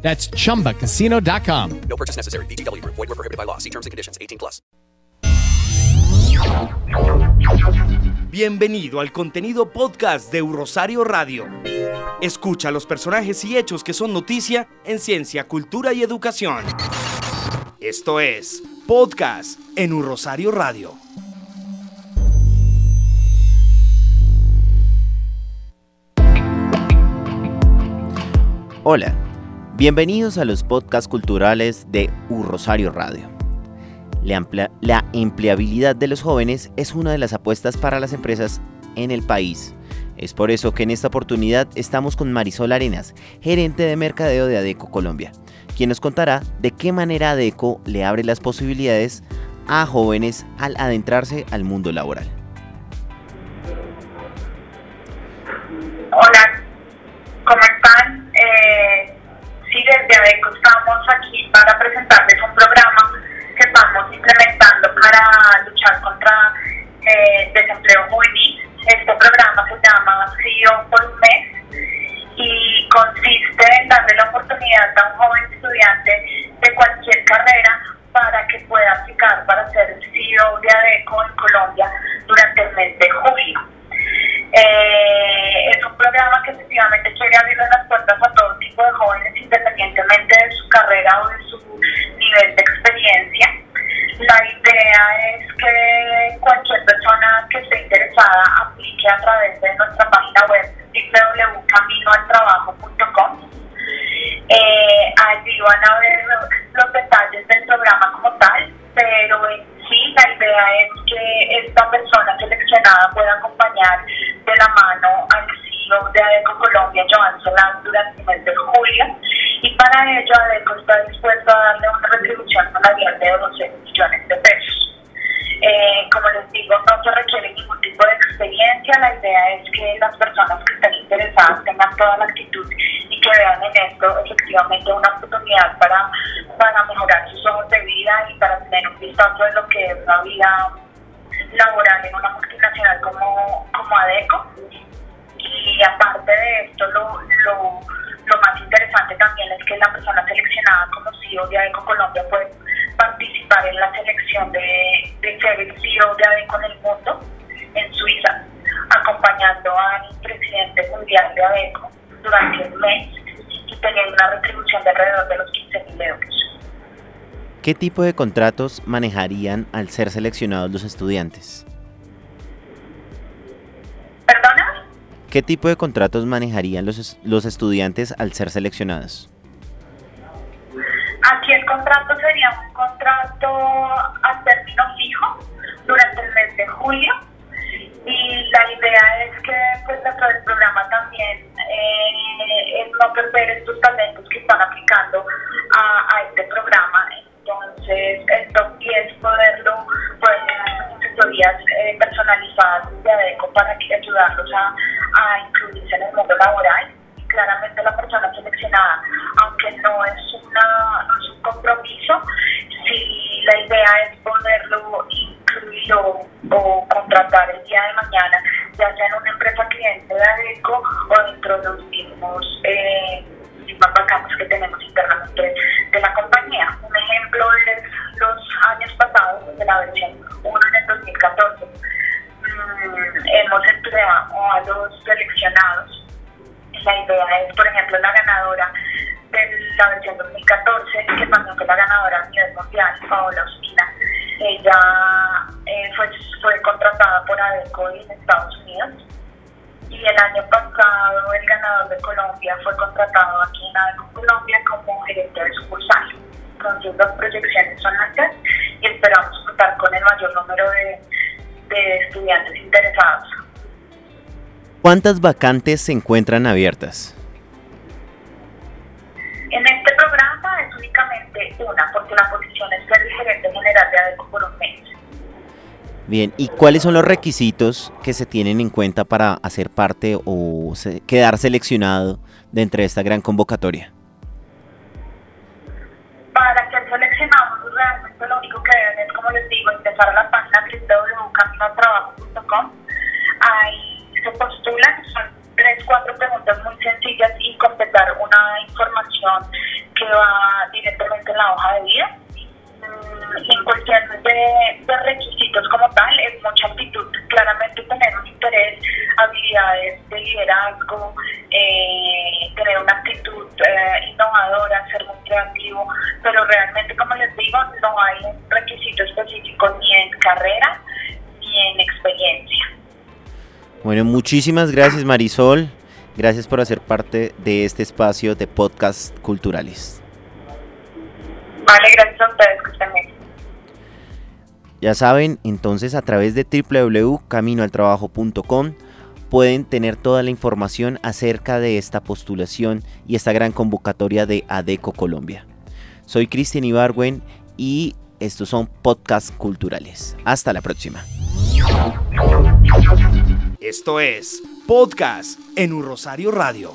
That's chumbacasino.com. No purchase necessary. BGW. Void were prohibited by law. See terms and conditions. 18 plus. Bienvenido al contenido podcast de Rosario Radio. Escucha los personajes y hechos que son noticia en ciencia, cultura y educación. Esto es Podcast en Un Rosario Radio. Hola, bienvenidos a los podcasts culturales de U Rosario Radio. La, empleabilidad de los jóvenes es una de las apuestas para las empresas en el país. Es por eso que en esta oportunidad estamos con Marisol Arenas, gerente de mercadeo de ADECO Colombia, quien nos contará de qué manera ADECO le abre las posibilidades a jóvenes al adentrarse al mundo laboral. Desde ADECO estamos aquí para presentarles un programa que estamos implementando para luchar contra eh, desempleo juvenil. Este programa se llama CEO por un mes y consiste en darle la oportunidad a un joven estudiante de cualquier carrera para que pueda a través de nuestra página web www.caminoaltrabajo.com. Eh, allí van a ver los detalles del programa como tal, pero en sí la idea es que esta persona seleccionada pueda acompañar de la mano al CEO de ADECO Colombia, Joan Solán, durante el mes de julio, y para ello ADECO está dispuesto a darle una retribución salarial de 12 millones de pesos. Eh, como les digo, no se requiere ningún tipo de experiencia. La idea es que las personas que estén interesadas tengan toda la actitud y que vean en esto efectivamente una oportunidad para, para mejorar sus ojos de vida y para tener un vistazo de lo que es la vida laboral en una multinacional como, como ADECO. Y aparte de esto, lo, lo, lo más interesante también es que la persona seleccionada como CEO de ADECO Colombia puede participar en la selección de, de ser el CEO de ADECO en el mundo, en Suiza, acompañando al presidente mundial de ADECO durante un mes y teniendo una retribución de alrededor de los 15 mil euros. ¿Qué tipo de contratos manejarían al ser seleccionados los estudiantes? ¿Perdona? ¿Qué tipo de contratos manejarían los, los estudiantes al ser seleccionados? El contrato sería un contrato a término fijo durante el mes de julio. Y la idea es que pues dentro del programa también eh, es no perder estos talentos que están aplicando a, este programa. Entonces esto y es poderlo poder asesorías eh, personalizadas de ADECO para ayudarlos a, a incluirse en el mundo laboral. Y claramente la persona seleccionada aunque no es que tenemos internamente de la compañía. Un ejemplo es los años pasados de la versión 1 en el 2014. Mm, hemos empleado a los seleccionados. La idea es, por ejemplo, la ganadora de la versión 2014, que también fue la ganadora a nivel mundial, Paola Ospina. Ella eh, fue, fue contratada por ADECO en Estados Unidos y el año pasado el ganador de Colombia fue contratado aquí en ADECO Colombia como gerente de sucursal. Entonces las proyecciones son altas y esperamos contar con el mayor número de, de estudiantes interesados. ¿Cuántas vacantes se encuentran abiertas? En este programa es únicamente una, porque la posición es ser el gerente general de ADECO. Bien, ¿y cuáles son los requisitos que se tienen en cuenta para hacer parte o se- quedar seleccionado dentro de esta gran convocatoria? Para ser seleccionados, realmente lo único que deben es, como les digo, ingresar a la página www.caminoaltrabajo.com. Ahí se postulan, son tres, cuatro preguntas muy sencillas y completar una información que va directamente en la hoja de vida. En cuestión de, de requisitos como tal, es mucha actitud. Claramente tener un interés, habilidades de liderazgo, eh, tener una actitud eh, innovadora, ser muy creativo, pero realmente, como les digo, no hay un requisito específico ni en carrera ni en experiencia. Bueno, muchísimas gracias Marisol. Gracias por hacer parte de este espacio de podcast culturales. Vale, gracias a ustedes que estén bien. Ya saben, entonces a través de www.caminoaltrabajo.com pueden tener toda la información acerca de esta postulación y esta gran convocatoria de ADECO Colombia. Soy Cristian Ibargüen y estos son podcasts culturales. Hasta la próxima. Esto es Podcast en Un Rosario Radio.